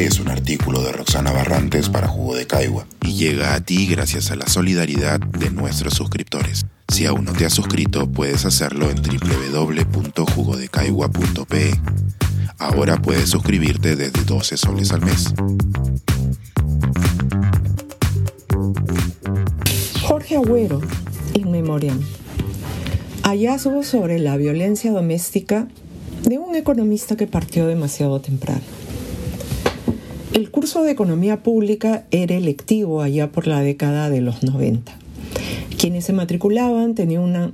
Es un artículo de Roxana Barrantes para Jugo de Caigua y llega a ti gracias a la solidaridad de nuestros suscriptores. Si aún no te has suscrito, puedes hacerlo en www.jugodecaigua.pe. Ahora puedes suscribirte desde 12 soles al mes. Jorge Agüero, In Memoriam. Hallazgo sobre la violencia doméstica de un economista que partió demasiado temprano. El curso de economía pública era electivo allá por la década de los 90. Quienes se matriculaban tenían una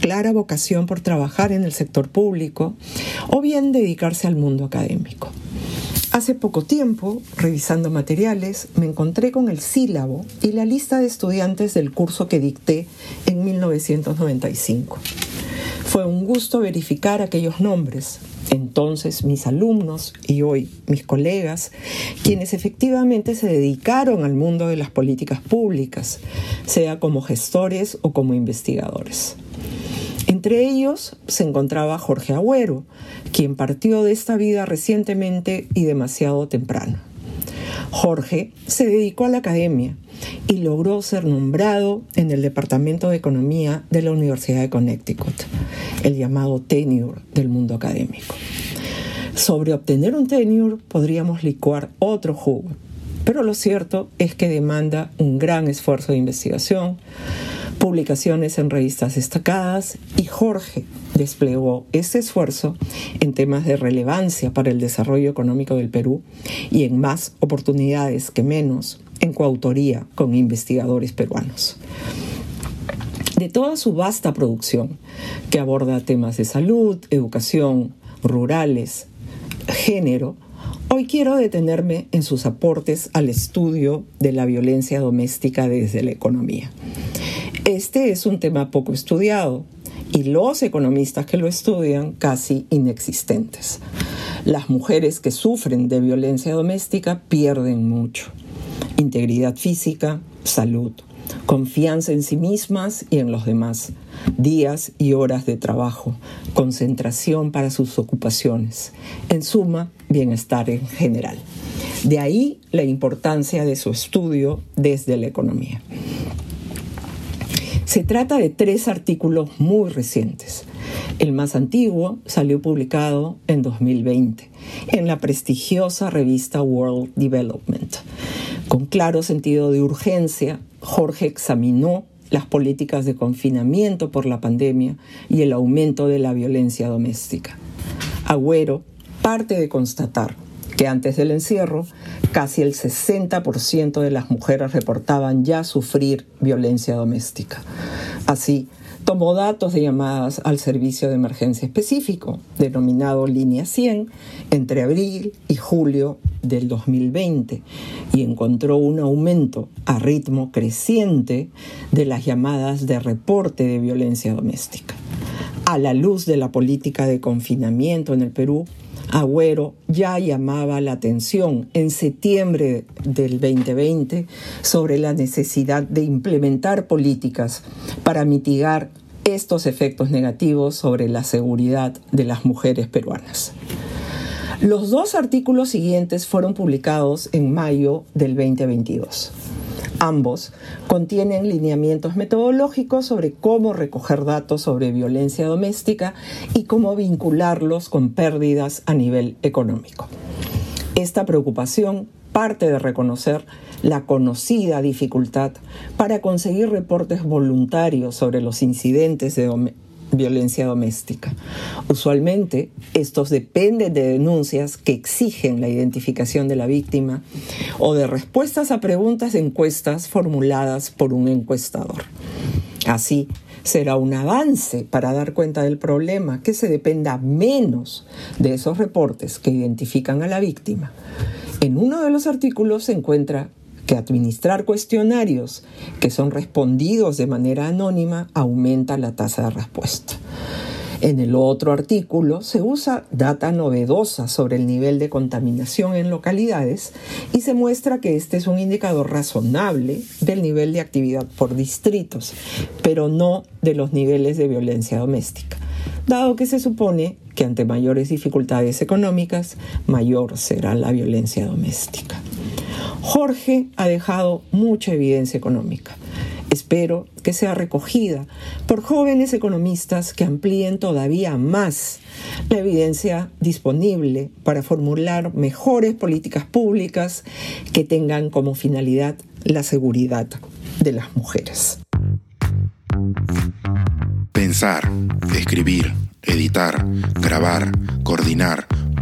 clara vocación por trabajar en el sector público o bien dedicarse al mundo académico. Hace poco tiempo, revisando materiales, me encontré con el sílabo y la lista de estudiantes del curso que dicté en 1995. Fue un gusto verificar aquellos nombres, entonces mis alumnos y hoy mis colegas, quienes efectivamente se dedicaron al mundo de las políticas públicas, sea como gestores o como investigadores. Entre ellos se encontraba Jorge Agüero, quien partió de esta vida recientemente y demasiado temprano. Jorge se dedicó a la academia y logró ser nombrado en el Departamento de Economía de la Universidad de Connecticut, el llamado tenure del mundo académico. Sobre obtener un tenure podríamos licuar otro jugo, pero lo cierto es que demanda un gran esfuerzo de investigación, publicaciones en revistas destacadas y Jorge desplegó ese esfuerzo en temas de relevancia para el desarrollo económico del Perú y en más oportunidades que menos en coautoría con investigadores peruanos. De toda su vasta producción, que aborda temas de salud, educación, rurales, género, Hoy quiero detenerme en sus aportes al estudio de la violencia doméstica desde la economía. Este es un tema poco estudiado y los economistas que lo estudian casi inexistentes. Las mujeres que sufren de violencia doméstica pierden mucho. Integridad física, salud, confianza en sí mismas y en los demás, días y horas de trabajo, concentración para sus ocupaciones, en suma, bienestar en general. De ahí la importancia de su estudio desde la economía. Se trata de tres artículos muy recientes. El más antiguo salió publicado en 2020 en la prestigiosa revista World Development. Con claro sentido de urgencia, Jorge examinó las políticas de confinamiento por la pandemia y el aumento de la violencia doméstica. Agüero parte de constatar que antes del encierro casi el 60% de las mujeres reportaban ya sufrir violencia doméstica. Así, tomó datos de llamadas al servicio de emergencia específico, denominado Línea 100, entre abril y julio del 2020 y encontró un aumento a ritmo creciente de las llamadas de reporte de violencia doméstica. A la luz de la política de confinamiento en el Perú, Agüero ya llamaba la atención en septiembre del 2020 sobre la necesidad de implementar políticas para mitigar estos efectos negativos sobre la seguridad de las mujeres peruanas. Los dos artículos siguientes fueron publicados en mayo del 2022. Ambos contienen lineamientos metodológicos sobre cómo recoger datos sobre violencia doméstica y cómo vincularlos con pérdidas a nivel económico. Esta preocupación parte de reconocer la conocida dificultad para conseguir reportes voluntarios sobre los incidentes de violencia doméstica. Usualmente, estos dependen de denuncias que exigen la identificación de la víctima o de respuestas a preguntas de encuestas formuladas por un encuestador. Así, será un avance para dar cuenta del problema que se dependa menos de esos reportes que identifican a la víctima. En uno de los artículos se encuentra que administrar cuestionarios que son respondidos de manera anónima aumenta la tasa de respuesta. En el otro artículo se usa data novedosa sobre el nivel de contaminación en localidades y se muestra que este es un indicador razonable del nivel de actividad por distritos, pero no de los niveles de violencia doméstica. dado que se supone que ante mayores dificultades económicas, mayor será la violencia doméstica. Jorge ha dejado mucha evidencia económica. Espero que sea recogida por jóvenes economistas que amplíen todavía más la evidencia disponible para formular mejores políticas públicas que tengan como finalidad la seguridad de las mujeres. Pensar, escribir, editar, grabar, coordinar,